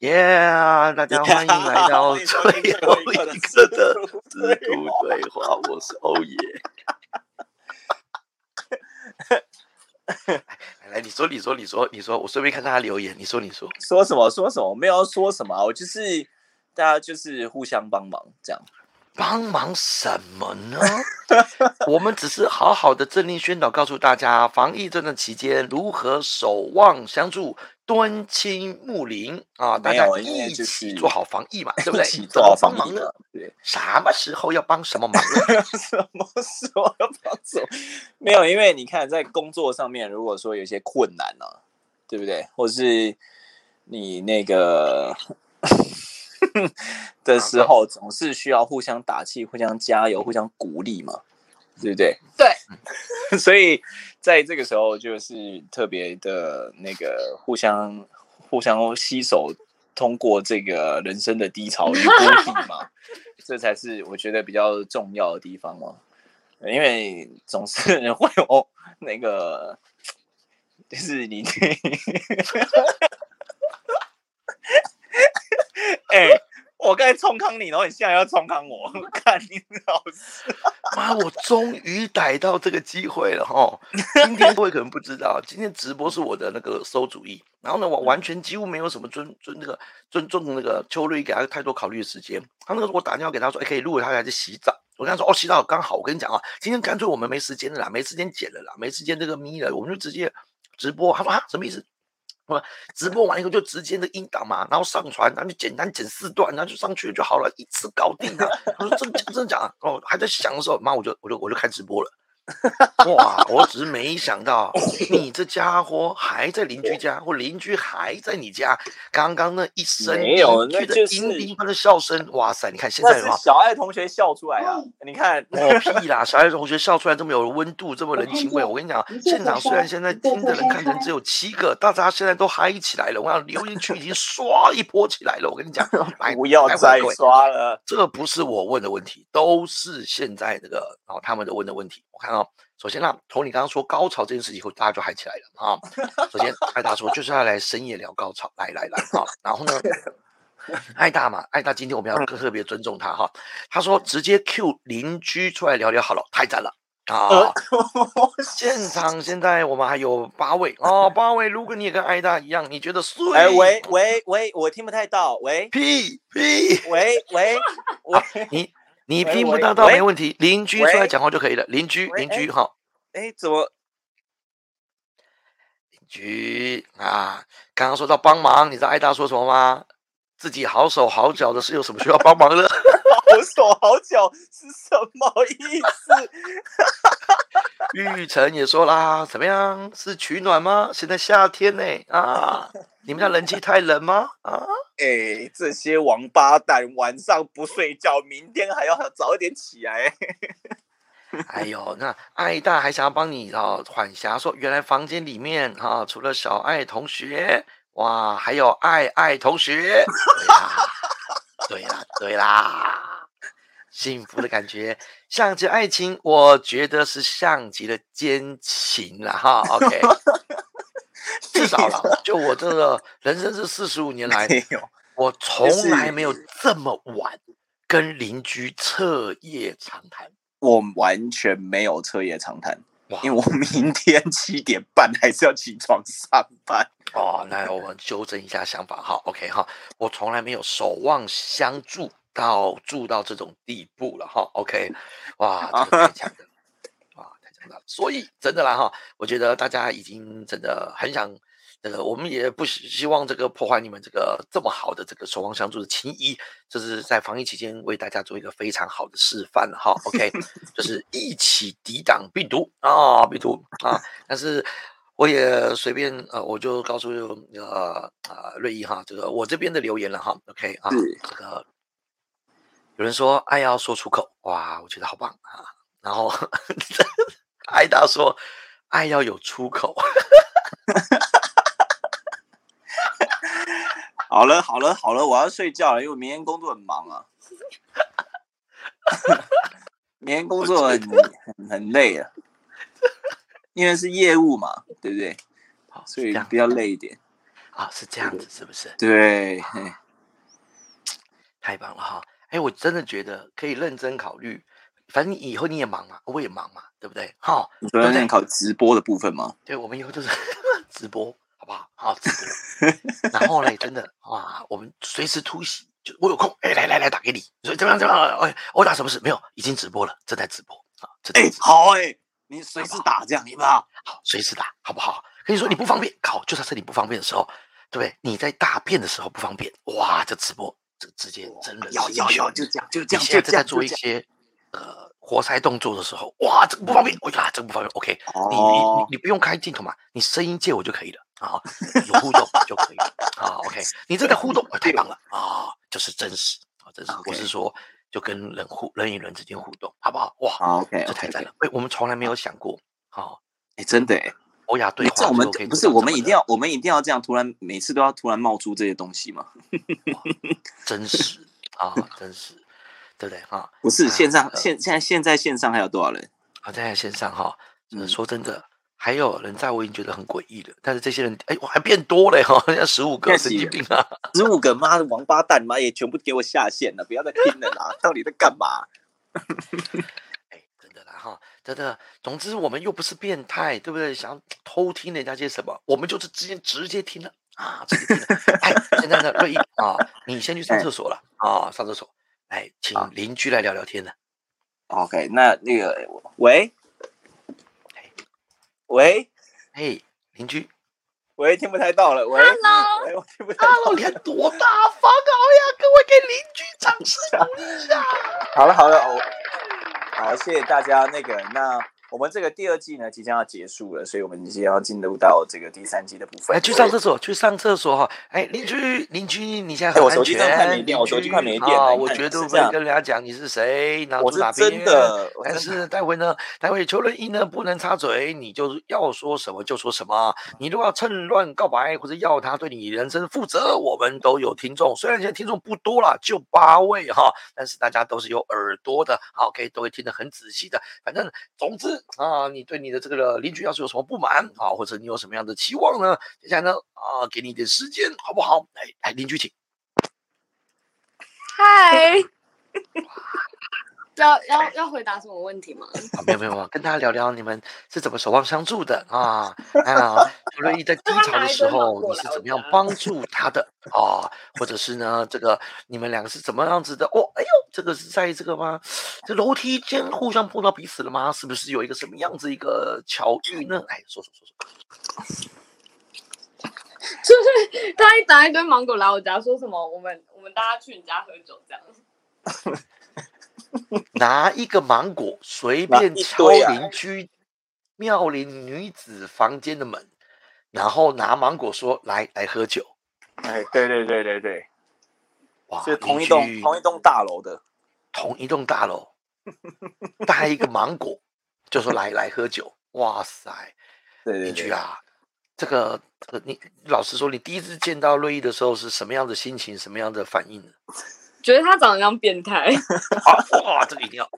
耶！大家欢迎来到最后一个的自古对话，我是欧耶。来，你说，你说，你说，你说，我顺便看大家留言。你说，你说，说什么？说什么？没有说什么，我就是大家就是互相帮忙这样。帮忙什么呢？我们只是好好的政令宣导，告诉大家防疫这段期间如何守望相助、敦亲睦邻啊！大家 一起做好防疫嘛，对不对？做好防疫呢？对，什么时候要帮什么忙？什么时候要帮什么？没有，因为你看，在工作上面，如果说有些困难呢，对不对？或是你那个。的时候总是需要互相打气、互相加油、互相鼓励嘛，对不对？对。所以在这个时候，就是特别的那个互相、互相携手，通过这个人生的低潮与谷底嘛，这才是我觉得比较重要的地方嘛。因为总是会有那个，就是你。哎，我刚才冲康你，然后你现在要冲康我，看你老师。妈，我终于逮到这个机会了哈！今天各位可能不知道，今天直播是我的那个馊主意。然后呢，我完全几乎没有什么尊尊那个尊重那个秋瑞给他太多考虑的时间。他那个我打电话给他说，哎，可以录他还在洗澡。我跟他说，哦，洗澡刚好。我跟你讲啊，今天干脆我们没时间了啦，没时间剪了啦，没时间这个咪了，我们就直接直播。他说啊，什么意思？我直播完以后就直接的音档嘛，然后上传，然后就简单剪四段，然后就上去就好了，一次搞定了。他说真的真的假？哦，还在想的时候，妈，我就我就我就开直播了。哇！我只是没想到，你这家伙还在邻居家，或邻居还在你家。刚刚那一声没有，那就是叮叮般的笑声。哇塞！你看现在的小爱同学笑出来啊！你看，我屁啦！小爱同学笑出来这么有温度，这么人情味。我跟你讲，现场虽然现在听的人看成只有七个，大家现在都嗨起来了。我想留言区已经刷一波起来了。我跟你讲，不要再刷了。这个不是我问的问题，都是现在这个哦他们的问的问题。我看哦。首先呢，从你刚刚说高潮这件事以后，大家就嗨起来了啊。首先，艾大说就是要来深夜聊高潮，来来来啊。然后呢，艾大嘛，艾大今天我们要特别尊重他哈。他说直接 Q 邻居出来聊聊好了，太赞了啊。现场现在我们还有八位哦，八位。如果你也跟艾大一样，你觉得睡？哎喂喂喂，我听不太到，喂屁屁，喂喂喂，你。你听不到，倒没问题。邻居出来讲话就可以了。邻居，邻居，哈。哎，怎么？邻居啊，刚刚说到帮忙，你知道艾达说什么吗？自己好手好脚的是有什么需要帮忙的？好手好脚是什么意思？玉成也说啦，怎么样？是取暖吗？现在夏天呢啊，你们家冷气太冷吗？啊？哎，这些王八蛋晚上不睡觉，明天还要早一点起来。哎呦，那爱大还想要帮你啊，缓霞说，原来房间里面哈，除了小爱同学，哇，还有爱爱同学。对啦，对啦，幸福的感觉，像极爱情，我觉得是像极了奸情了哈。OK。至少了，就我这个人生这四十五年来，我从来没有这么晚跟邻居彻夜长谈。我完全没有彻夜长谈，因为我明天 七点半还是要起床上班。哦，那我们纠正一下想法哈，OK 哈，我从来没有守望相助到住到这种地步了哈，OK，哇，太强 了。哇，太强了所以真的啦哈，我觉得大家已经真的很想，这个我们也不希望这个破坏你们这个这么好的这个守望相助的情谊，这是在防疫期间为大家做一个非常好的示范了哈。OK，就是一起抵挡病毒啊，病毒啊。但是我也随便呃，我就告诉呃啊瑞一哈，这个我这边的留言了哈。OK 啊，这个有人说爱要说出口，哇，我觉得好棒啊。然后。艾达说：“爱要有出口。”好了，好了，好了，我要睡觉了，因为明天工作很忙啊。明天工作很很很累啊，因为是业务嘛，对不对？好，所以比较累一点。啊，是这样子，是不是？对，太棒了哈！哎，我真的觉得可以认真考虑，反正以后你也忙嘛，我也忙嘛，对不对？好，你说在考直播的部分吗？对，我们以后就是 直播，好不好？好，直播。然后呢，真的哇，我们随时突袭，就我有空，哎，来来来，打给你，你说怎么样？怎么样？哎，我打什么事？没有，已经直播了，正在直播啊！正在哎直，好哎，你随时打这样，你不？好，好随时打，好不好？跟你说你不方便，好，就在这里不方便的时候，对不对？你在大便的时候不方便，哇，这直播这直接真的是要要英雄要，就这样，就这样，你现在在就这样，做一些呃活塞动作的时候，哇，这个不方便，哎呀，这个不方便，OK，你你哦。你你不用开镜头嘛，你声音借我就可以了啊，有互动就可以了啊，OK，你这个互动、呃太棒了啊，就是真实啊，真实，我是说就跟人互人与人之间互动，好不好？哇，好，OK，这太赞了，哎，我们从来没有想过，好，哎，真的哎，欧亚对话这我们不是我们一定要我们一定要这样，突然每次都要突然冒出这些东西吗？真实啊，真实，对不对哈？不是啊线上现现在现在线上还有多少人？啊，在线上哈，说真的，还有人在我已经觉得很诡异了，但是这些人，哎，我还变多了哈，现在十五个，神经病啊！十五个妈的王八蛋，妈也全部给我下线了，不要再听了啦！到底在干嘛？哎，真的啦哈，真的，总之我们又不是变态，对不对？想偷听人家些什么，我们就是直接直接听了啊，直接听了。哎，现在呢，瑞毅啊，你先去上厕所了啊，上厕所，哎，请邻居来聊聊天呢。OK，那那个喂哎喂嘿，邻居 喂，听不太到了，喂 Hello 喂，我听不太到，Hello，你还多大方啊！哎呀，各位给邻居掌声鼓励一下。好 了好了，我好，谢谢大家。那个，那我们这个第二季呢即将要结束了，所以我们即将要进入到这个第三季的部分。哎，去上厕所，去上厕所哈！哎，邻居，邻居，你现在很安哎我手机快没全。电我手机快没电啊！了我绝对不会跟人家讲你是谁，拿我是住哪边。真的，我但是待会呢，待会邱仁一呢不能插嘴，你就要说什么就说什么。你如果要趁乱告白或者要他对你人生负责，我们都有听众。虽然现在听众不多了，就八位哈，但是大家都是有耳朵的，好可以都会听得很仔细的。反正总之啊，你对你的这个邻居要是有什么不满啊，或者你有什么样的期望呢？接下来呢啊，给你一点时间，好不好？来来，邻居请。嗨，要要要回答什么问题吗？啊，没有没有没有，跟大家聊聊你们是怎么守望相助的啊？啊，邱瑞义在 低潮的时候，你是怎么样帮助他的啊？或者是呢，这个你们两个是怎么样子的？哦，哎呦，这个是在这个吗？这楼梯间互相碰到彼此了吗？是不是有一个什么样子一个巧遇呢？哎，说说说说。就是他一打一堆芒果来我家，说什么我们我们大家去你家喝酒这样。拿一个芒果随便敲邻居妙龄女子房间的门，然后拿芒果说来来喝酒。哎，对对对对对，哇，是同一栋同一栋大楼的。同一栋大楼，带一个芒果，就说来来喝酒。哇塞，对对对，邻居啊，这个这个你老实说，你第一次见到瑞意的时候是什么样的心情，什么样的反应呢？觉得他长得像变态，啊，哇，这个一定要。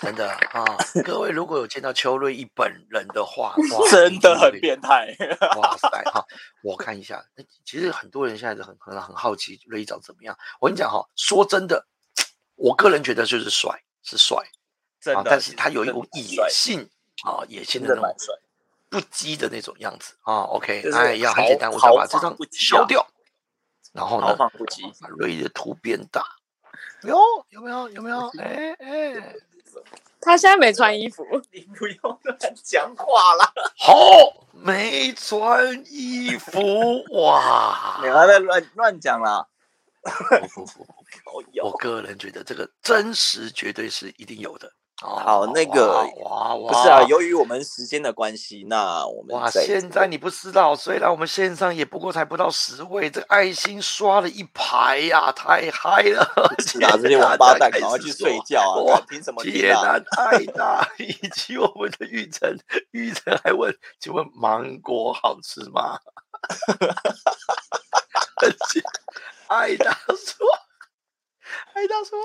真的啊，各位如果有见到邱瑞一本人的话，哇，真的很变。变态。哇塞哈！我看一下，那其实很多人现在都很很很好奇瑞一长怎么样。我跟你讲哈，说真的，我个人觉得就是帅，是帅啊，真的，但是他有一股野性啊，野性的那种。不羁的那种样子啊。OK，哎呀，很简单，我就把这张消掉，然后呢。把瑞意的图变大。有有没有有没有？哎哎，他现在没穿衣服，你不要乱讲话啦！好，没穿衣服哇！你还在乱乱讲啦！我个人觉得这个真实绝对是一定有的。哦好那个哇哇，不是啊，由于我们时间的关系，那我们哇，在现在你不知道，虽然我们线上也不过才不到十位，这个爱心刷了一排呀、太嗨了！是啊，这些王八蛋赶快去睡觉啊！哇看凭什么听铁啊？男爱 大以及我们的玉成，玉成还问：请问芒果好吃吗？爱大说，爱大说，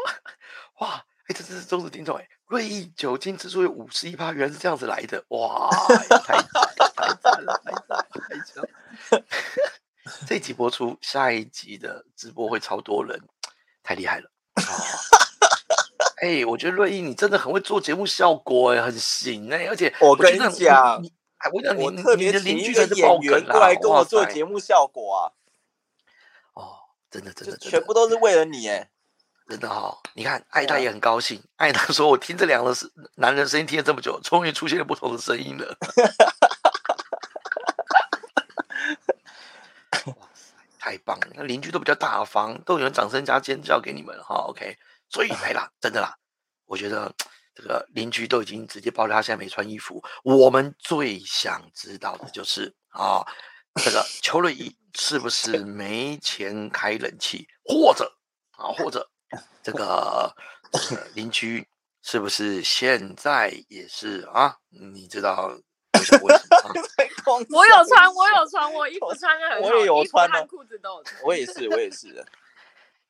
哇，哎，这是忠实听众哎，瑞意酒精指数有五十一趴，原来是这样子来的，哇，太赞了太赞了，太惨了，太惨了。这一集播出，下一集的直播会超多人，太厉害了哦！哎，我觉得瑞意你真的很会做节目效果，哎，很行哎，而且我跟你讲你，哎，我讲你我特别你的邻居才是爆演员梗过来跟我做节目效果啊，哦，真的真的真的全部都是为了你哎。真的哈、你看艾达也很高兴，艾达说：“我听这两个是男人声音听了这么久，终于出现了不同的声音了。”哇塞，太棒了！那邻居都比较大方，都有人掌声加尖叫给你们哈。OK，所以来啦，真的啦，我觉得这个邻居都已经直接爆料他现在没穿衣服。我们最想知道的就是啊，这个邱瑞怡是不是没钱开冷气，或者啊，或者 这个邻居是不是现在也是啊？你知道我 有穿，我有穿，我衣服穿的很好，我也有穿啊裤子都有 穿。我也是，我也是。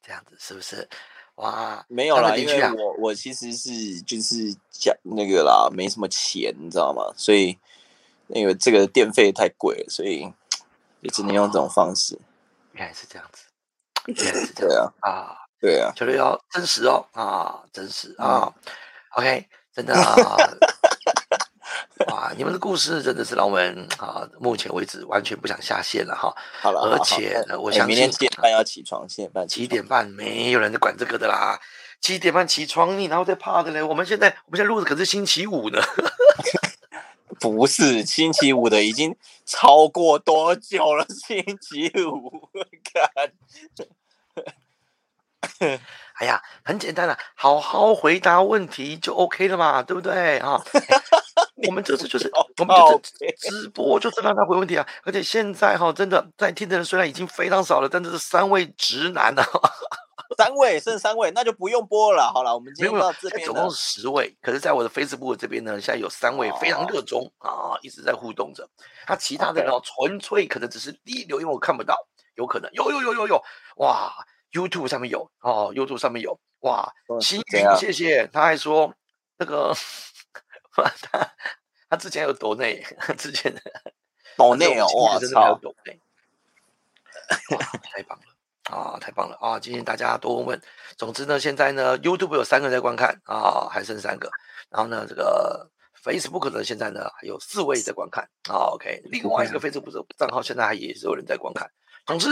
这样子是不是？哇，没有啦，因为我我其实是就是讲那个啦，没什么钱，你知道吗？所以那个这个电费太贵了，所以也只能用这种方式。原来是这样子，原来是这样对啊，啊，对啊，球队要真实哦啊，真实嗯啊。OK，真的啊，哇，你们的故事真的是让我们啊，目前为止完全不想下线了哈。好了，而且呢我哎明天七点半要起床，七点半七点半没有人在管这个的啦，七点半起床，你然后再怕的嘞。我们现在我们现在录的可是星期五呢，不是星期五的，已经超过多久了？星期五，看 哎呀，很简单啦，好好回答问题就 OK 了嘛，对不对啊？我们这次就是我们就是直播，就是让他回问题啊。而且现在哈，真的在听的人虽然已经非常少了，但这是三位直男啊，三位剩三位，那就不用播了。好了，我们今天到这，边总共。十位。可是，在我的 Facebook 这边呢，现在有三位非常热衷啊，一直在互动着。他其他的人哦，纯粹可能只是第一留言我看不到，有可能有有有有有哇，YouTube 上面有哦，YouTube 上面有哇，嗯星云谢谢，他还说那个他他之前有抖内，之前的岛内哦，我真的没有操！抖内，哇，太棒了。啊，太棒了啊！今天大家多问问。总之呢，现在呢，YouTube 有三个人在观看啊，还剩三个。然后呢，这个 Facebook 呢，现在呢还有四位在观看啊。OK，另外一个 Facebook 的账号现在还也是有人在观看。总之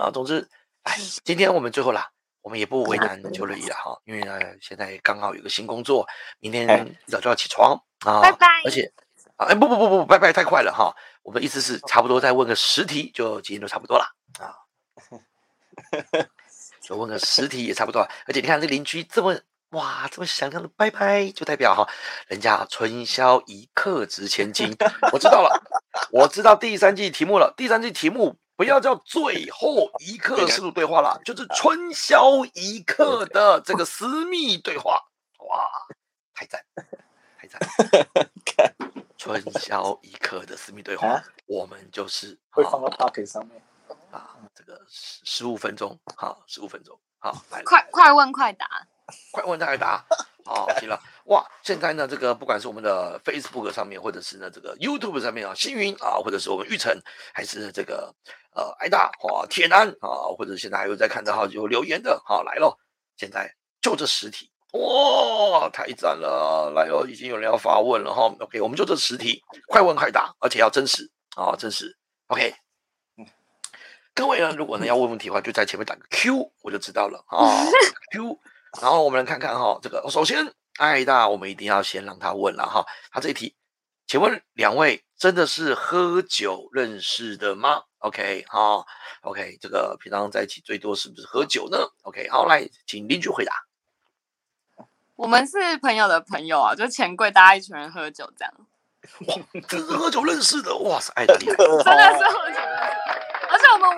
啊，总之，哎，今天我们最后啦，我们也不为难 邱乐怡了哈，因为呢，现在刚好有个新工作，明天早就要起床啊，拜拜而且啊，哎，不不不不，拜拜太快了哈。我们意思是差不多再问个十题，就今天就差不多了啊。就问个十题也差不多了，而且你看这邻居这么哇，这么响亮的拜拜，就代表哈，人家春宵一刻值千金。我知道了，我知道第三季题目了。第三季题目不要叫最后一刻深度对话了，就是春宵一刻的。这个私密对话。哇，太赞，太赞！看。春宵一刻的私密对话啊，我们就是啊会放到 Pocket 上面。啊，这个十十五分钟，好，十五分钟，好，来，快快问快答，快问快答，好，行了，哇，现在呢，这个不管是我们的 Facebook 上面，或者是呢这个 YouTube 上面啊，星云啊，或者是我们玉成，还是这个呃挨大啊、铁男啊，或者现在还有在看的哈，有留言的，好来咯，现在就这十题，哇，太赞了，来哦，已经有人要发问了哈，OK，我们就这十题，快问快答，而且要真实啊，真实，OK。各位呢，如果呢要问问题的话，就在前面打个 Q，我就知道了啊。Q，然后我们来看看哈，这个首先艾大，我们一定要先让他问了哈。他这一题，请问两位真的是喝酒认识的吗？OK，好，OK，这个平常在一起最多是不是喝酒呢？OK，好，来，请邻居回答。我们是朋友的朋友啊，就钱柜大家一群人喝酒这样，这是喝酒认识的，哇塞，艾大厉害。真的是喝酒，而且我们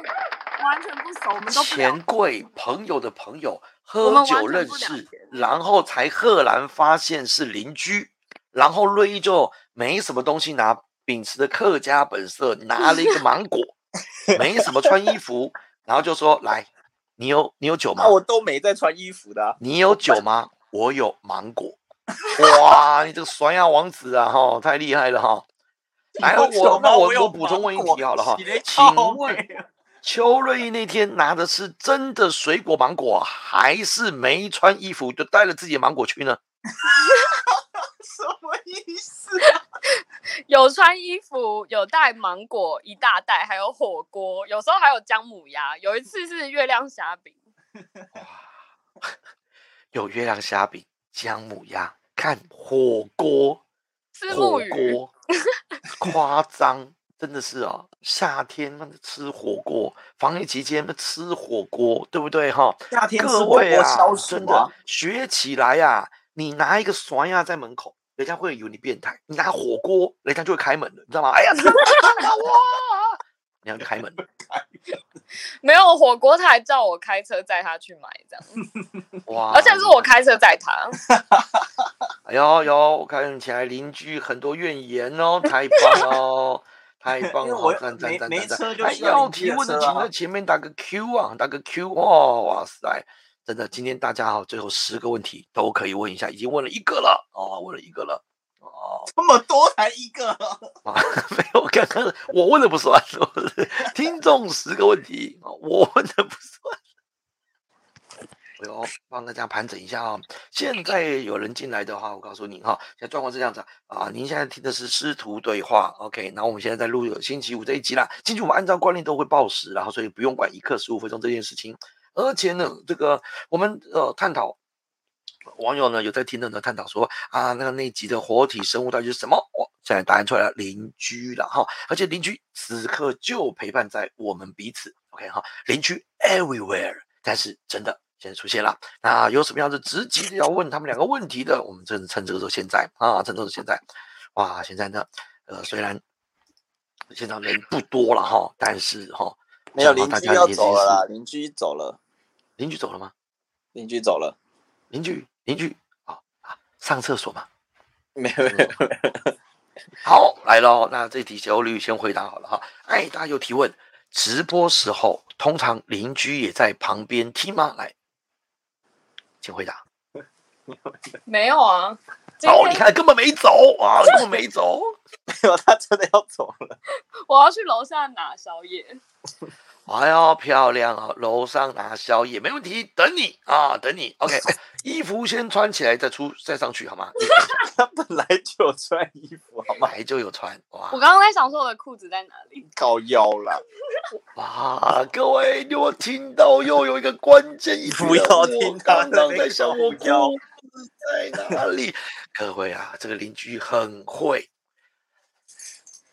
完全不熟，我们都钱柜朋友的朋友我喝酒认识，然后才赫然发现是邻居，然后瑞一就没什么东西拿，秉持的客家本色拿了一个芒果，没什么穿衣服，然后就说来，你有你有酒吗那？我都没在穿衣服的啊、你有酒吗？我有芒果。哇，你这个酸亚王子啊，哈，太厉害了哈！来，我那我我补充问一题好了哈，请问邱瑞那天拿的是真的水果芒果，还是没穿衣服就带了自己的芒果去呢？什么意思？有穿衣服，有带芒果一大袋，还有火锅，有时候还有姜母鸭。有一次是月亮虾饼，有月亮虾饼、姜母鸭，看火锅，吃火木鱼，锅，夸张，真的是啊，夏天那吃火锅，防疫期间那吃火锅，对不对哈？夏天各位啊真的啊！学起来呀、你拿一个酸呀在门口，人家会以为你变态；你拿火锅，人家就会开门了，你知道吗？哎呀，太棒了哇！人家就开门了，没有火锅，他还叫我开车载他去买，这样，哇！而且是我开车载他。哎呦呦，我看起来邻居很多怨言哦，太棒了，太棒了，赞赞赞赞赞！要提问的，请在前面打个 Q 啊，打个 Q 哦，哇塞，真的，今天大家哈，最后十个问题都可以问一下，已经问了一个了。哦，问了一个了。哦，这么多才一个，啊，没有，刚刚我问的不算，听众十个问题，哦我问的不算。哎呦，帮大家盘整一下啊、现在有人进来的话，我告诉你哈，现在状况是这样子啊，您现在听的是师徒对话，OK，那我们现在在录有星期五这一集啦，星期五按照惯例都会报时，然后所以不用管一刻十五分钟这件事情，而且呢，这个我们呃探讨。网友呢有在听的呢探讨说啊，那个那集的活体生物到底是什么？哦，现在答案出来了，邻居了哈，而且邻居此刻就陪伴在我们彼此，OK 哈，邻居 everywhere，但是真的现在出现了，那有什么样子直接的要问他们两个问题的，我们正趁这个时候现在啊，趁这个时候现在，哇，现在呢，呃，虽然现场人不多了哈，但是哈，没有大邻居要走了啦，邻居走了，邻居走了吗？邻居走了，邻居邻居啊啊，上厕所吗？没有没有没有，好，来喽，那这题小绿先回答好了哈。哎，大家有提问，直播时候通常邻居也在旁边听吗？来，请回答。没有啊，哦，你看根本没走啊，根本没走。没有，他真的要走了。我要去楼下拿宵夜。哎呦，漂亮啊！楼上拿宵夜没问题，等你啊，等你。OK，哎衣服先穿起来再出再上去好吗？他本来就有穿衣服，好吗？本来就有穿哇我刚刚在想说我的裤子在哪里，高腰了，哇！各位，你有听到又有一个关键？不要我听他刚刚在想我裤子在哪里？各位啊，这个邻居很会，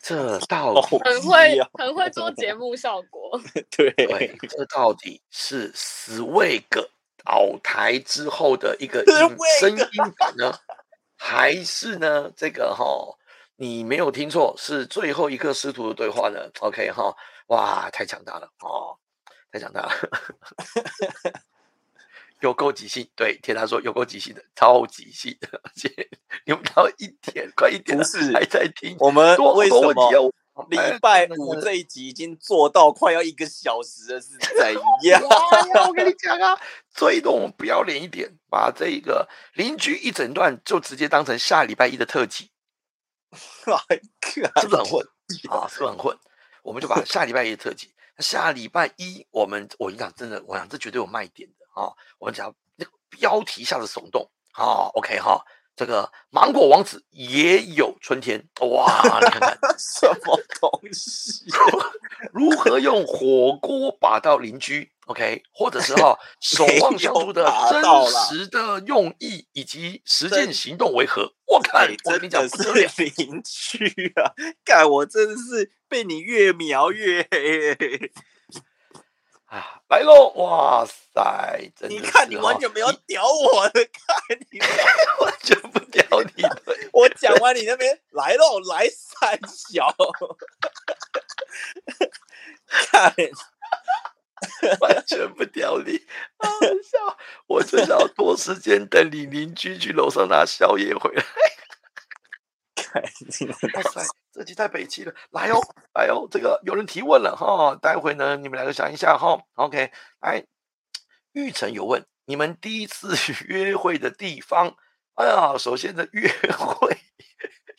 这到底哦很会很会做节目效果。对。对，这到底是 Swag 倒台之后的一个音声音版呢，还是呢？这个哈、你没有听错，是最后一刻师徒的对话呢？OK 哈、哇，太强大了哦，太强大了，有够即兴。对，听他说有够即兴的，超即兴的，而且你们到一点快一点了不是还在听，我们多为什么？礼哎拜五这一集已经做到快要一个小时了，是怎 样？我跟你讲啊，最多我们不要脸一点，把这一个邻居一整段就直接当成下礼拜一的特辑，哎是不是很混啊？是不是很混？我们就把下礼拜一的特辑，下礼拜一我们我跟你讲，真的，我讲这绝对有卖点的啊！我们只要那个标题下的耸动啊，OK 哈，这个芒果王子也有春天，哇！你看看 什么东西？如何用火锅把到邻居，OK，或者是哈 守望相助的真实的用意以及实践行动为何？我看哎，我跟你讲的不得了邻居啊！看，我真的是被你越描越黑。啊！来喽，哇塞，真的你看，你完全没有屌我的，看你，完全不屌你的，我讲完你那边来喽，来三小，看，完全不屌你，好好笑！我就想要多时间等你邻居去楼上拿宵夜回来。看哇塞，这集太北气了！来哦，来哦，这个有人提问了哈，待会呢你们两个想一下哈。OK，来，玉成有问，你们第一次 约会的地方？哎呀，首先的约会，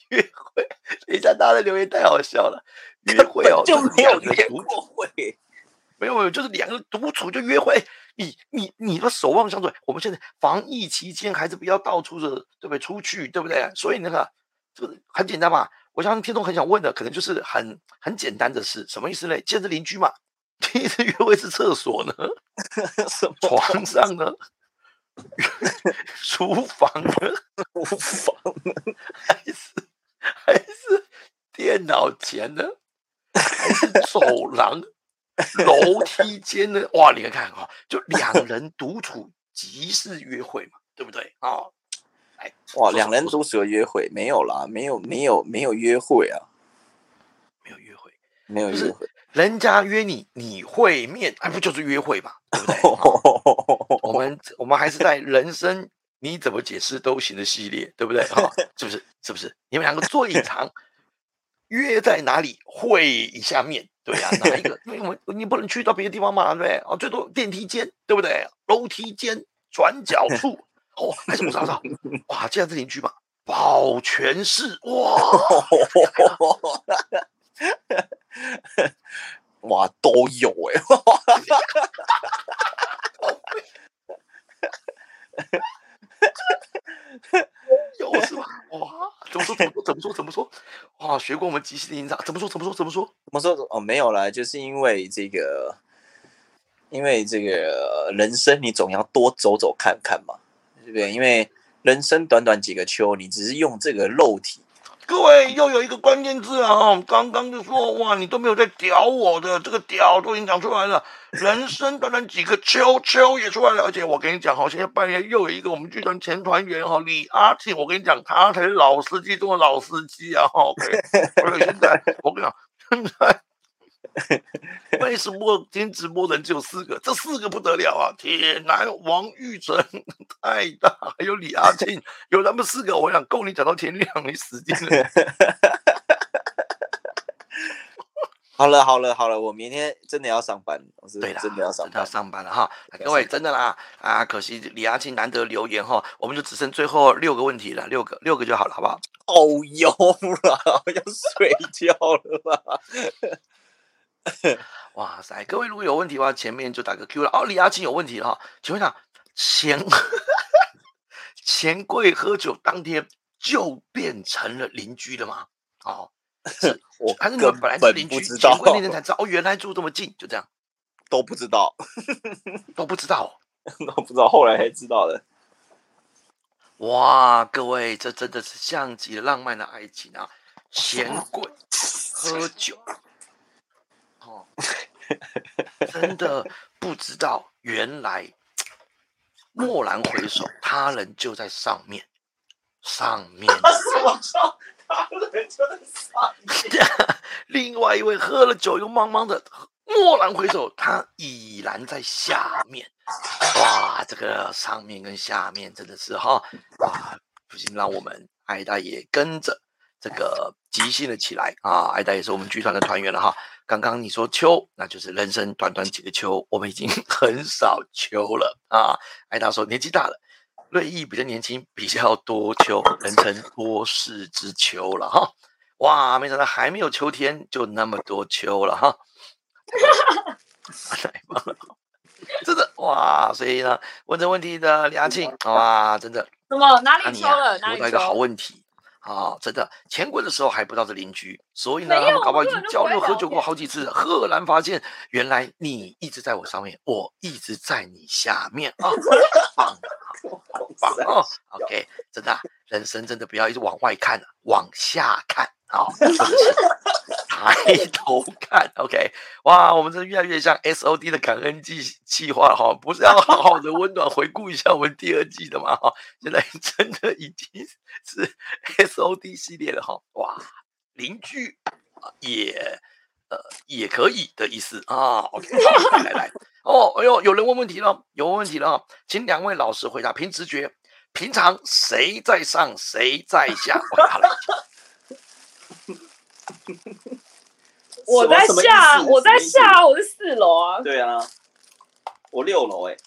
约会，等一下，大大家的留言太好笑了。约会哦，就没有约过会。没有没有，就是两个独处就约会。你你你的守望相助，我们现在防疫期间还是不要到处的，对不对？出去，对不对？所以那个这个很简单嘛。我相信听众很想问的，可能就是很很简单的事，什么意思呢？见着邻居嘛。第一次约会是厕所呢，什么床上呢，厨房呢，厨房呢？还是还是电脑前呢，还是走廊、楼梯间呢？哇，你看看啊、就两人独处即是约会嘛，对不对啊？哎，哇，两人都适合约会没有啦，没有没有没有约会啊，没有约会，没有约会。人家约你，你会面，哎，不就是约会嘛，对不对？啊 我们我们还是在人生你怎么解释都行的系列，对不对？啊、是不是？是不是？你们两个做一场约在哪里会一下面？对呀、哪一个？因为我们你不能去到别的地方嘛，对不对？哦，最多电梯间，对不对？楼梯间、转角处，哦，还是我找找，哇，这样是邻居嘛？保全室，哇，哇，都有 哎、有是吧？哇，怎么说？怎么说？怎么说？怎么说？哇，学过我们即兴的营长，怎么说？怎么说？怎么说？我说哦，没有啦，就是因为这个，因为这个人生你总要多走走看看嘛，对不对？因为人生短短几个秋，你只是用这个肉体，各位又有一个关键字啊！刚刚就说哇，你都没有在屌我的，这个屌都已经讲出来了。人生短短几个秋，秋也出来了。而且我跟你讲哈，现在半夜又有一个我们剧团前团员哈李阿庆，我跟你讲，他才是老司机中的老司机啊！哈，OK，所以现在我跟你讲，现在 为什么今天直播人只有四个？这四个不得了啊！铁男、王玉成、太大，还有李阿庆，有他们四个，我想够你讲到天亮，你死定了。好了好了好了，我明天真的要上班，我是对啦，真的要上要。上班了哈。各位真的啦啊，可惜李阿庆难得留言哈，我们就只剩最后六个问题了，六个六个就好了，好不好？哦哟了，要睡觉了啦。哇塞，各位如果有问题的话，前面就打个 Q 了。哦，李阿庆有问题了哈，请问一下，钱 钱柜喝酒当天就变成了邻居了吗？哦，是 我还是你们本来是本邻居，不知道钱柜那天才知道，哦，原来住这么近，就这样都不知道，都不知道哦、都不知道，后来才知道的。哇，各位，这真的是像极了浪漫的爱情啊！钱柜喝酒，哦，真的不知道，原来 蓦然回首，他人就在上面，上面。什么叫他人就在上面？另外一位喝了酒又茫茫的，蓦然回首，他已然在下面。哇，这个上面跟下面真的是哈，哇，不禁让我们艾大也跟着这个即兴了起来啊！艾大也是我们剧团的团员了哈。刚刚你说秋，那就是人生短短几个秋，我们已经 很少秋了啊。艾达说年纪大了，瑞意比较年轻，比较多秋，人称多事之秋了哈。哇，没想到还没有秋天就那么多秋了哈，太棒了，真的哇！所以呢，问这问题的李阿庆，哇，真的，什么哪里秋了？哪里问到一个好？问题啊！真的，前国的时候还不知道是邻居，所以呢，他们搞不好已经交流喝酒过好几次，赫然发现原来你一直在我上面，我一直在你下面啊！棒 棒哦，OK，真的啊、人生真的不要一直往外看、啊，往下看啊，或者是抬头看，OK，哇，我们这越来越像 SOD 的感恩季计划哈，不是要好好的温暖回顾一下我们第二季的嘛哈，现在真的已经是 SOD 系列了哈，哇，邻居也呃也可以的意思啊，OK，来来来。哦，哎呦，有人问问题了，有问题了啊，请两位老师回答。凭直觉，平常谁在上，谁在下？我好了，我在下，我在下，我是四楼啊。对啊，我六楼哎、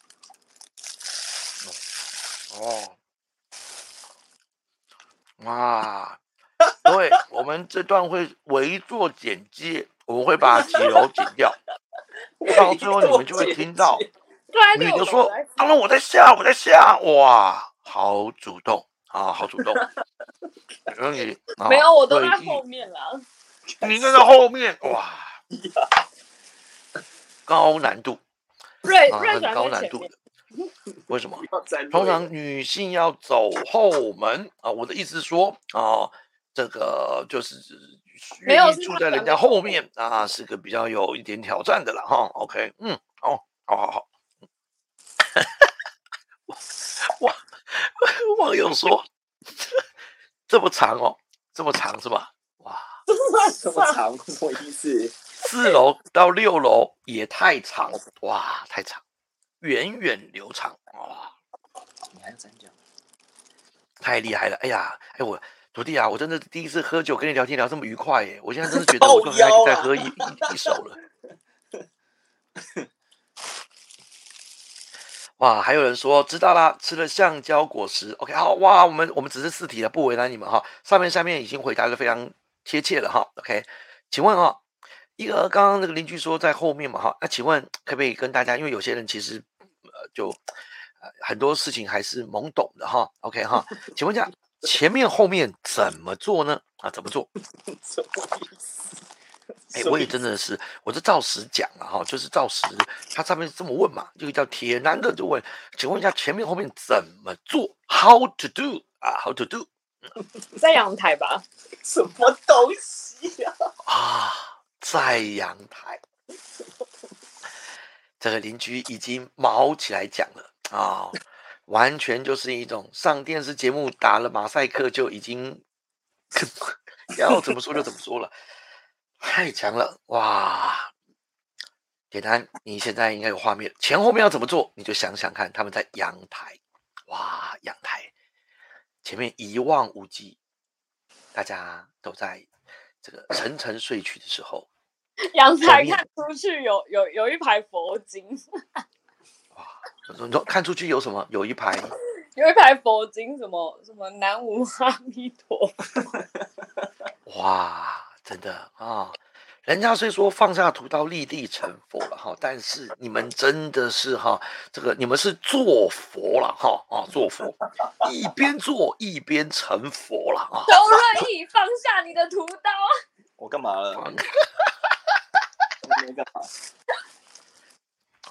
哦，哇，各位，我们这段会围坐剪辑，我们会把几楼剪掉，到最后你们就会听到对啊，女的说：“当然我在下，我在下。”哇，好主动啊，好主动。然后你啊没有，我都在后面啦。你那个后面哇，高难度啊，瑞瑞转很高难度的。为什么？通常女性要走后门啊，我的意思是说啊，这个就是愿意住在人家后后面啊，是个比较有一点挑战的了哈。OK，嗯，哦，好好好。网 网友说 这么长哦，这么长是吧？哇，这么长，什么意思？四楼到六楼也太长，哇，太长，源远流长，哇。你还要讲讲？太厉害了！哎呀，哎我徒弟啊，我真的第一次喝酒跟你聊天聊这么愉快耶！我现在真的觉得 我就还可以再喝一一一手了。哇，还有人说知道啦，吃了橡胶果实。OK，好哇，我们我们只是四题了，不为难你们哈。上面下面已经回答的非常贴切了哈。OK，请问哈，一个刚刚那个邻居说在后面嘛哈，那请问可不可以跟大家，因为有些人其实呃就呃很多事情还是懵懂的哈。OK 哈，请问一下前面后面怎么做呢？啊，怎么做？什么意思？哎、我也真的是，我是照实讲了哈，就是照实，他上面这么问嘛，这个叫铁男的就问，请问一下前面后面怎么做？How to do 啊？How to do 在阳台吧？什么东西啊？啊？在阳台，这个邻居已经毛起来讲了啊，完全就是一种上电视节目打了马赛克就已经 要怎么说就怎么说了，太强了哇！简单，你现在应该有画面，前后面要怎么做，你就想想看，他们在阳台，哇，阳台前面一望无际，大家都在这个沉沉睡去的时候，阳台看出去有有有一排佛经，哇你说看出去有什么？有一排有一排佛经，什么什么南无阿弥陀佛，哇，真的啊！人家虽说放下屠刀立地成佛了哈，但是你们真的是哈，这个你们是做佛了哈啊，做佛，一边做一边成佛了啊！周润义放下你的屠刀，我干嘛了？放我没干嘛？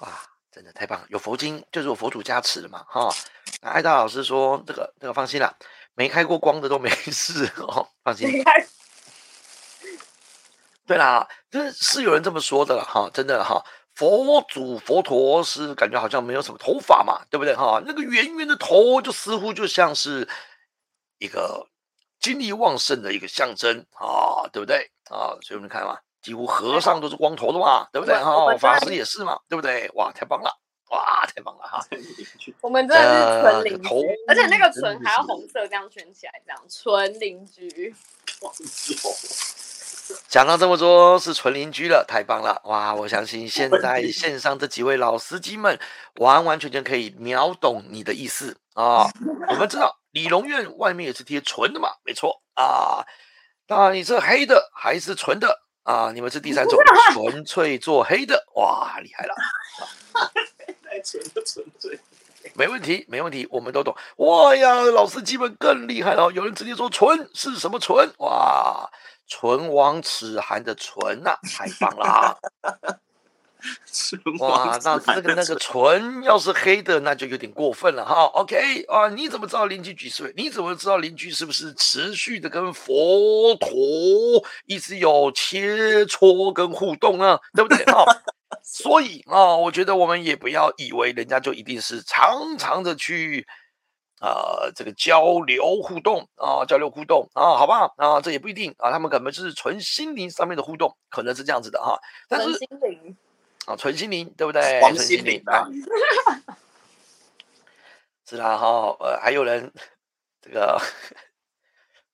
哇，真的太棒了！有佛经就是有佛祖加持的嘛哈。那艾达老师说这个这个放心啦，没开过光的都没事哦，放心。对啦，就是是有人这么说的了哈，真的哈。佛祖佛陀是感觉好像没有什么头发嘛，对不对哈？那个圆圆的头就似乎就像是一个精力旺盛的一个象征啊，对不对啊？所以我们看嘛，几乎和尚都是光头的嘛，对不对哈？法师也是嘛，对不对？哇，太棒了，哇，太棒了哈！我们真的是纯邻呃头居，而且那个真的纯还要是红色这样圈起来，这样纯邻居。讲到这么多是纯邻居了，太棒了哇！我相信现在线上这几位老司机们完完全全可以秒懂你的意思啊！我们知道李荣院外面也是贴纯的嘛，没错啊。那你是黑的还是纯的啊？你们是第三种，纯粹做黑的，哇，厉害了！太纯了，纯粹。没问题，没问题，我们都懂。哇呀，老司机们更厉害了，有人直接说“纯”是什么“纯”？哇，唇亡齿寒的“唇”呐，太棒了！哇，那这个那个唇要是黑的，那就有点过分了哈。OK 啊，你怎么知道邻居几岁？你怎么知道邻居是不是持续的跟佛陀一直有切磋跟互动呢？对不对啊？所以啊，我觉得我们也不要以为人家就一定是常常的去呃这个交流互动啊，交流互动啊，好不好啊，这也不一定啊，他们可能就是纯心灵上面的互动，可能是这样子的哈。但纯是心灵，啊，纯心灵对不对？黄纯心灵啊啊，是啦哈，呃，还有人这个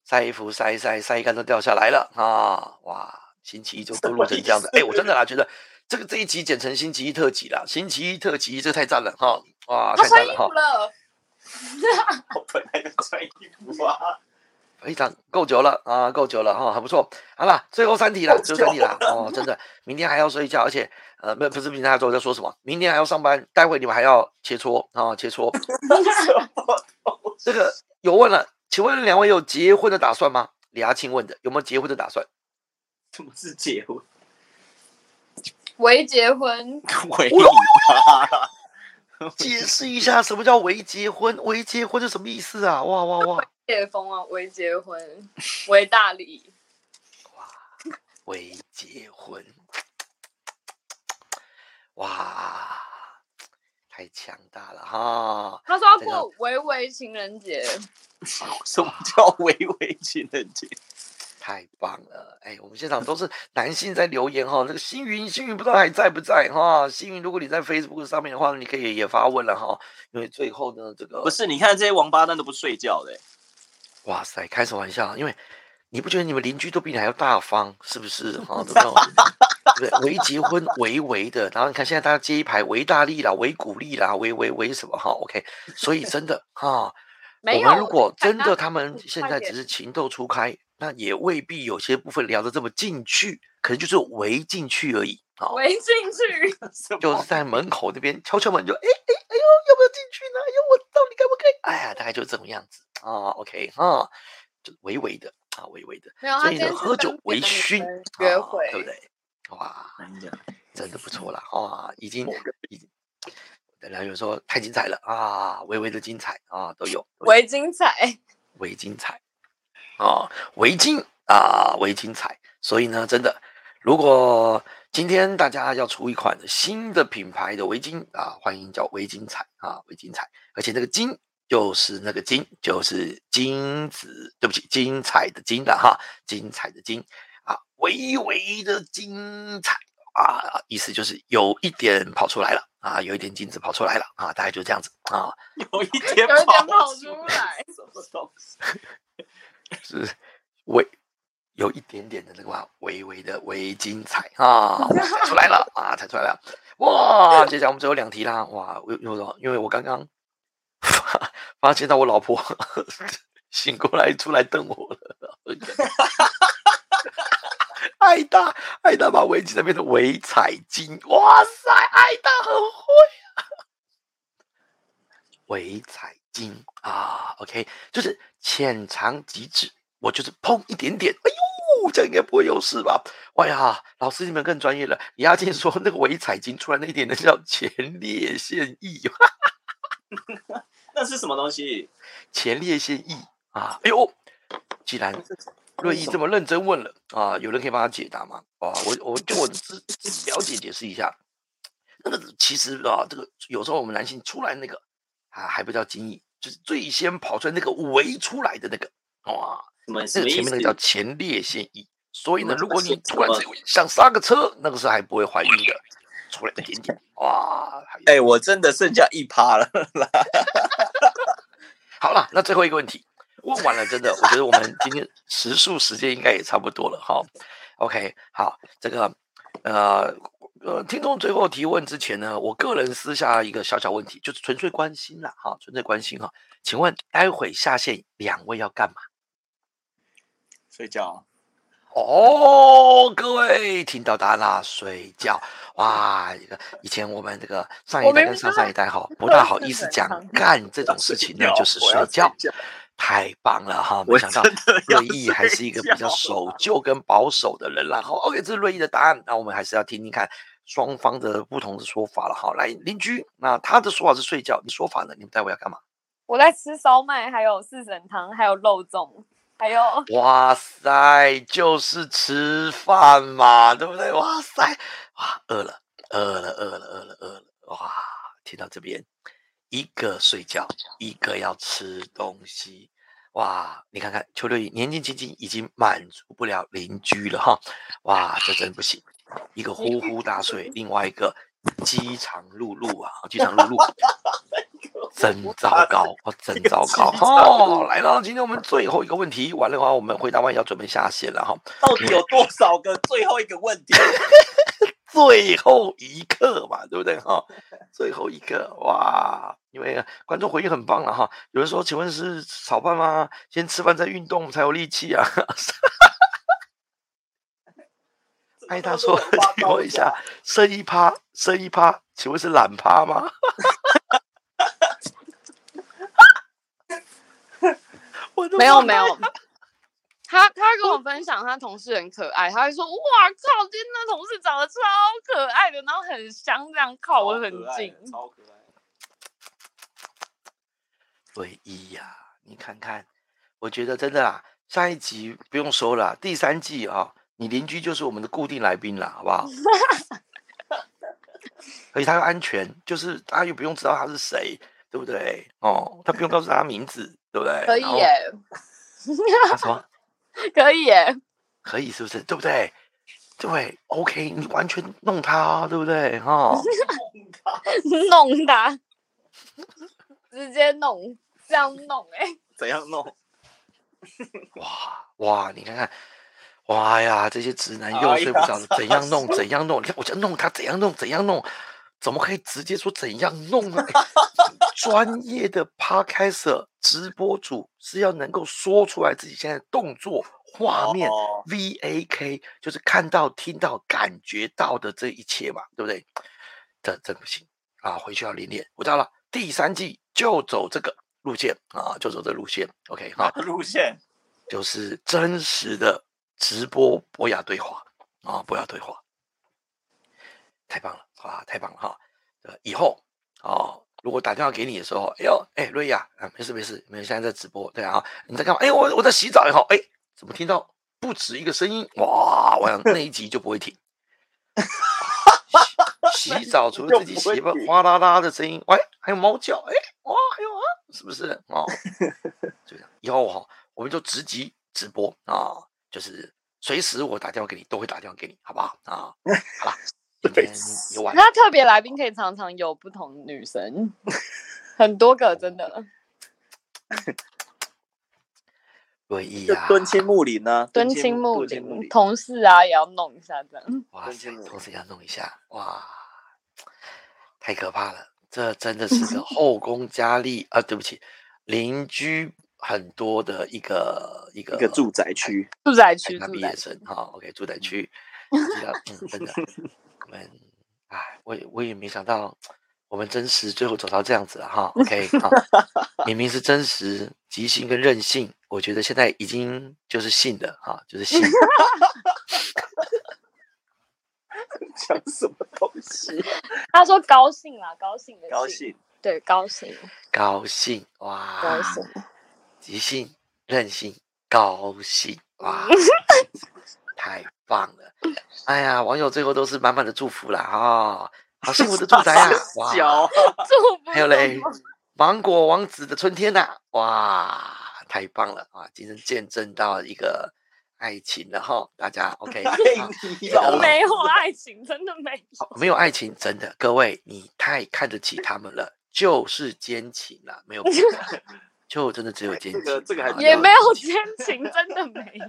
晒衣服晒一晒，晒一干都掉下来了啊！哇，星期一就都录成这样子，哎，我真的啦，觉得这个这一集剪成星期一特辑啦，星期一特辑这太赞了哈！哇，太赞了哈服！了，我本来就穿衣服啊，非常够久了啊，够久了哈，很不错。好了，最后三题了，最后三题了哦，真的，明天还要睡觉，而且呃，不不是明天还要我在说什么？明天还要上班，待会你们还要切磋啊，切磋。这个有问了，请问两位有结婚的打算吗？李阿庆问的，有没有结婚的打算？什么是结婚？未结婚，为 解释一下什么叫为结婚？为结婚是什么意思啊？哇哇哇！解封啊，为结婚，为大礼。哇，为结婚，哇，太强大了哈！他说要过维维情人节，什么叫维维情人节？太棒了！哎，我们现场都是男性在留言哈。那个星云，星云不知道还在不在哈？星云，如果你在 Facebook 上面的话，你可以也发问了哈。因为最后呢，这个不是，你看这些王八蛋都不睡觉的。哇塞，开什么玩笑？因为你不觉得你们邻居都比你还要大方，是不是？哈，对，为结婚为为的，然后你看现在大家接一排为大力啦，为鼓励啦，为为为什么哈？OK，所以真的哈，我们如果真的他们现在只是情窦初开。那也未必有些部分聊得这么进去，可能就是围进去而已啊。围进去，就是在门口那边敲敲门，就哎哎哎呦，要不要进去呢？哎呦，我到底可不可以？哎呀，大概就这种样子啊。OK 哈，就微微的啊，微微的。所以呢，喝酒微醺，约会对不对？哇，真的不错了啊，已经已经。然后有时候太精彩了啊，微微的精彩啊，都有。微精彩，微精彩。啊，围巾啊，围巾彩。所以呢，真的，如果今天大家要出一款新的品牌的围巾啊，欢迎叫围巾彩啊，围巾彩。而且那个金就是那个金，就是金子，对不起，精彩的精的哈，精彩的精啊，微微的精彩啊，意思就是有一点跑出来了啊，有一点金子跑出来了啊，大概就这样子啊，有一点跑出来，什么东西？是微有一点点的那个微微的微精彩啊，出来了啊，踩出来了哇！接下来我们最后两题啦，哇！我有什因为我刚刚发发现到我老婆 醒过来出来瞪我了，爱大爱大把围巾那变成围彩金，哇塞！爱大很会啊，围彩金啊，OK，就是。浅尝即止，我就是碰一点点，哎呦，这样应该不会有事吧？哇呀，老师你们更专业了。李亚健说那个微彩金出来那一点，的叫前列腺液，那是什么东西？前列腺液啊！哎呦，既然瑞毅这么认真问了啊，有人可以帮他解答吗？啊，我我就我只了解解释一下，那个其实啊，这个有时候我们男性出来那个啊，还不叫精液。就是最先跑出来那个围出来的那个哇，那个前面那个叫前列腺液。所以呢，如果你突然想刹个车，那个时候还不会怀孕的，出来一点点哇。哎，我真的剩下一趴了。好了，那最后一个问题问完了，真的，我觉得我们今天时数时间应该也差不多了哈。OK，好，这个呃。呃，听众最后提问之前呢，我个人私下一个小小问题，就是纯粹关心啦，哈，纯粹关心哈。请问待会下线两位要干嘛？睡觉。哦，各位听到答案啦，睡觉。哇，一个以前我们这个上一代跟上上一代哈，不大好意思讲干这种事情呢，就是睡觉。太棒了哈！没想到瑞意还是一个比较守旧跟保守的人啦。好，OK，这是瑞意的答案，那我们还是要听听看。双方的不同的说法了，好，来邻居，那他的说法是睡觉，你说法呢？你们待会要干嘛？我在吃烧麦，还有四神汤，还有肉粽，还有……哇塞，就是吃饭嘛，对不对？哇塞，哇，饿了，饿了，饿了，饿了，饿了，哇！听到这边，一个睡觉，一个要吃东西，哇！你看看邱六年纪轻轻已经满足不了邻居了哈，哇，这真不行。一个呼呼大睡，另外一个饥肠辘辘啊，饥肠辘辘，真糟糕哦，真糟糕哦！来了，今天我们最后一个问题，完了的话，我们回答完要准备下线了哈。到底有多少个最后一个问题？最后一刻嘛，对不对哈？最后一刻哇，因为观众回应很棒了哈。有人说，请问是炒饭吗？先吃饭再运动才有力气啊。哎，他说，请问一下，剩一趴，剩一趴，请问是懒趴吗？没有没有，他他跟我分享，他同事很可爱，他会说：“哇靠，今天那同事长得超可爱的，然后很香，这样靠我很近，超可爱。”唯一呀，你看看，我觉得真的啊，上一集不用说了，第三季啊，你邻居就是我们的固定来宾了，好不好？而且他又安全，就是大家又不用知道他是谁，对不对？哦，他不用告诉他名字，对不对？可以耶，他说 可以耶，可以是不是？对不对？对，OK，你完全弄他，对不对？哈，弄他，直接弄，这样弄，哎，怎样弄？哇哇，你看看。哇呀，这些直男又睡不着了，怎样弄？怎 样弄？你看，我就弄他，怎样弄？怎样弄？怎么可以直接说怎样弄呢？专业的 podcaster 直播主是要能够说出来自己现在动作、画面、V A K，就是看到、听到、感觉到的这一切嘛，对不对？这这不行啊！回去要练练。我知道了，第三季就走这个路线啊，就走这 路线。OK 哈，路线就是真实的。直播博雅对话啊，博雅对话，太棒了啊，太棒了哈！呃，以后哦，如果打电话给你的时候，哎呦，哎，瑞亚啊，没事没事，没现在在直播，对啊，你在干嘛？哎，我我在洗澡也好，哎，怎么听到不止一个声音？哇，我想 那一集就不会停。洗澡除了自己洗吧，哗啦啦的声音，喂，还有猫叫，哎，哇，还有啊，是不是？哦，就这样，以后哈，我们就直击直播啊。就是随时我打电话给你，都会打电话给你，好不好啊？好了，今天有晚。那特别来宾可以常常有不同女神，很多个，真的。对呀啊，敦亲睦邻呢？敦亲睦邻，同事啊也要弄一下这样。哇塞，同事也要弄一下，哇，太可怕了！这真的是个后宫佳丽啊！对不起，邻居。很多的一个一个一个住宅区，住宅区，毕业生哈，OK，住宅区，嗯，真的，我们，哎，我也我也没想到，我们真实最后走到这样子了哈，OK，好，明明是真实，即兴跟任性，我觉得现在已经就是性的哈，就是性，讲什么东西？他说高兴啦，高兴的高兴，对，高兴，高兴，哇，高兴。即兴、任性、高兴，哇，太棒了！哎呀，网友最后都是满满的祝福啦啊，好 幸福的住宅啊！哇，还有嘞，芒果王子的春天呐，哇，太棒了啊！今天见证到一个爱情了哈，大家 OK？没有爱情，真的没有，没有爱情，真的，各位你太看得起他们了，就是奸情了，没有。就真的只有奸情，这个这个还也没有奸情，真的没有。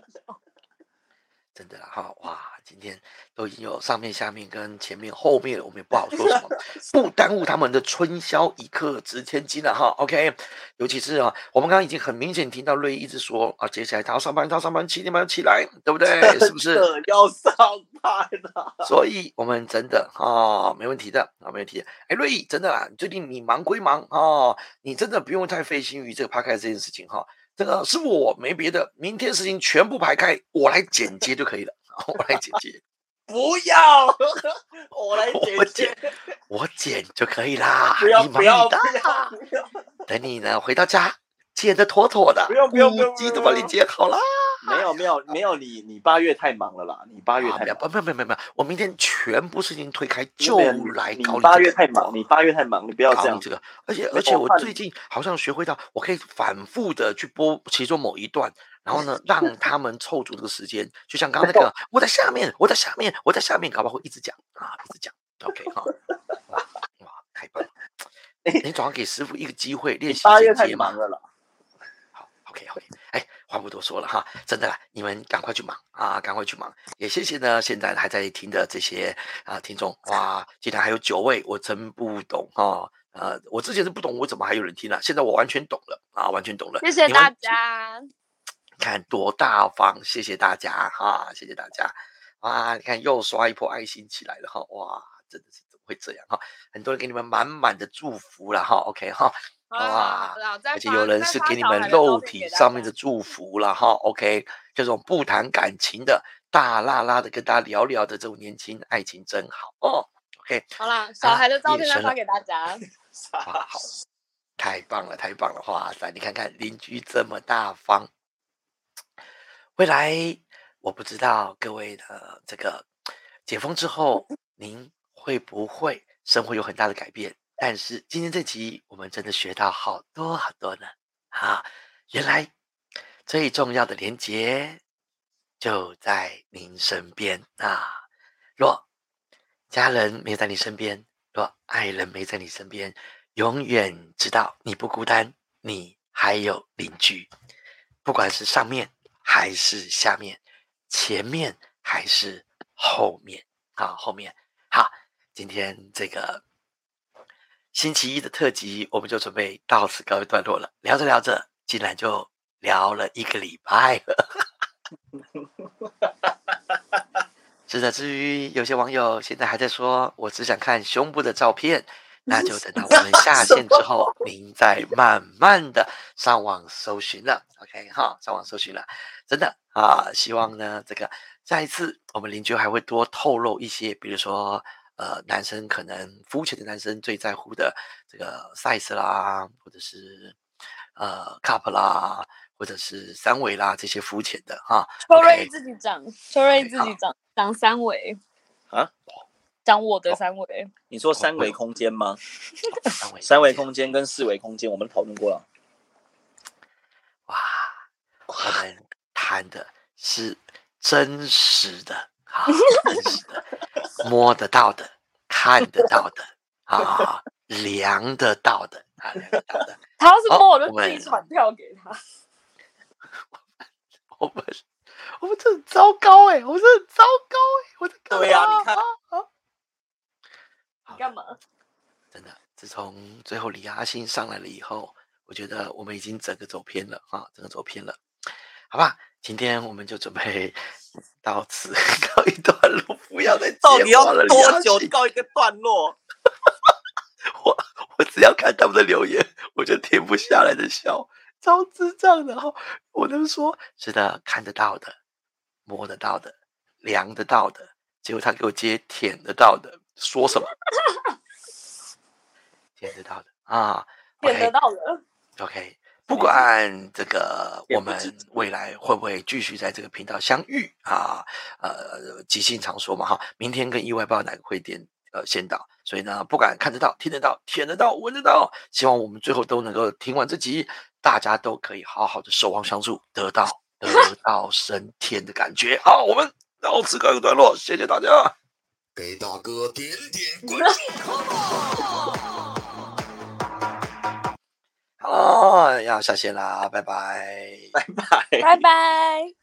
真的啦哈哇，今天都已经有上面、下面跟前面、后面，我们也不好说什么，不耽误他们的春宵一刻值千金了哈。OK，尤其是啊，我们刚刚已经很明显听到瑞一直说啊，接下来他要上班，他要上班七点半要起来，对不对？是不是要上班了？所以我们真的啊，没问题的啊，没问题。哎，瑞真的啦，最近你忙归忙啊，你真的不用太费心于这个趴开这件事情哈。这个是我没别的，明天事情全部排开，我来剪接就可以了。我来剪接，不要，我来剪，我剪我剪就可以啦。不要不要不要，等你呢回到家。剪的妥妥的，不用不用不用，机都帮你剪好了。没有没有没有，你你八月太忙了啦，你八月太忙不不不不不，我明天全部事情推开就来搞你。八月太忙，你八月太忙，你不要这样。这个，而且而且我最近好像学会到，我可以反复的去播其中某一段，然后呢，让他们凑足这个时间。就像刚刚那个，我在下面，我在下面，我在下面，搞不好会一直讲啊，一直讲。OK 哈，哇哇，太棒了！你总要给师傅一个机会练习八月太忙。了。好 OK OK，哎，话不多说了哈，真的啦，你们赶快去忙啊，赶快去忙。也谢谢呢，现在还在听的这些啊听众，哇，竟然还有九位，我真不懂哈。呃，我之前是不懂，我怎么还有人听啊？现在我完全懂了啊，完全懂了。谢谢大家，看多大方，谢谢大家哈，谢谢大家。哇，你看又刷一波爱心起来了哈，哇，真的是怎么会这样哈？很多人给你们满满的祝福了哈，OK 哈。哇！而且有人是给你们肉体上面的祝福了哈，OK，这种不谈感情的大辣辣的跟大家聊聊的这种年轻爱情真好哦，OK。好啦，小孩的照片再发给大家。哇，好，太棒了，太棒了！哇塞，你看看邻居这么大方。未来我不知道各位的这个解封之后，您会不会生活有很大的改变？但是今天这集我们真的学到好多好多呢！啊，原来最重要的连接就在您身边啊！若家人没在你身边，若爱人没在你身边，永远知道你不孤单，你还有邻居，不管是上面还是下面，前面还是后面啊，后面好，今天这个。星期一的特辑，我们就准备到此告一段落了。聊着聊着，竟然就聊了一个礼拜了。是的，至于有些网友现在还在说，我只想看胸部的照片，那就等到我们下 线之后，您再慢慢的上网搜寻了。OK 哈，上网搜寻了，真的啊，希望呢，这个下一次我们邻居还会多透露一些，比如说。呃，男生可能肤浅的男生最在乎的这个 size 啦，或者是呃 cup 啦，或者是三维啦，这些肤浅的哈。秋瑞自己长，秋瑞自己长长三维啊，长我的三维。你说三维空间吗？三维 空间跟四维空间，我们讨论过了。哇，我们谈的是真实的。啊，真实的，摸得到的，看得到的，啊，量得到的，啊，量得到的。他要是摸，我就自己传票给他。我们，我们这很糟糕哎，我们这很糟糕哎，我的对呀，你看，你干嘛？真的，自从最后李阿信上来了以后，我觉得我们已经整个走偏了啊，整个走偏了。好吧，今天我们就准备 到此 告一段落，不要再到底要多久告一个段落？我我只要看他们的留言，我就停不下来的笑，超智障的哈！我就说是的，看得到的，摸得到的，量得到的，结果他给我接舔得到的，说什么？舔得到的啊，舔得到的，OK。不管这个我们未来会不会继续在这个频道相遇啊，呃，即兴常说嘛哈，明天跟意外不知道哪个会点呃先到，所以呢，不管看得到、听得到、舔得到、闻得到，希望我们最后都能够听完这集，大家都可以好好的守望相助，得到得 到升天的感觉。好，我们到此告一个段落，谢谢大家，给大哥点点关注。哦，要下线啦，拜拜，拜拜，拜拜。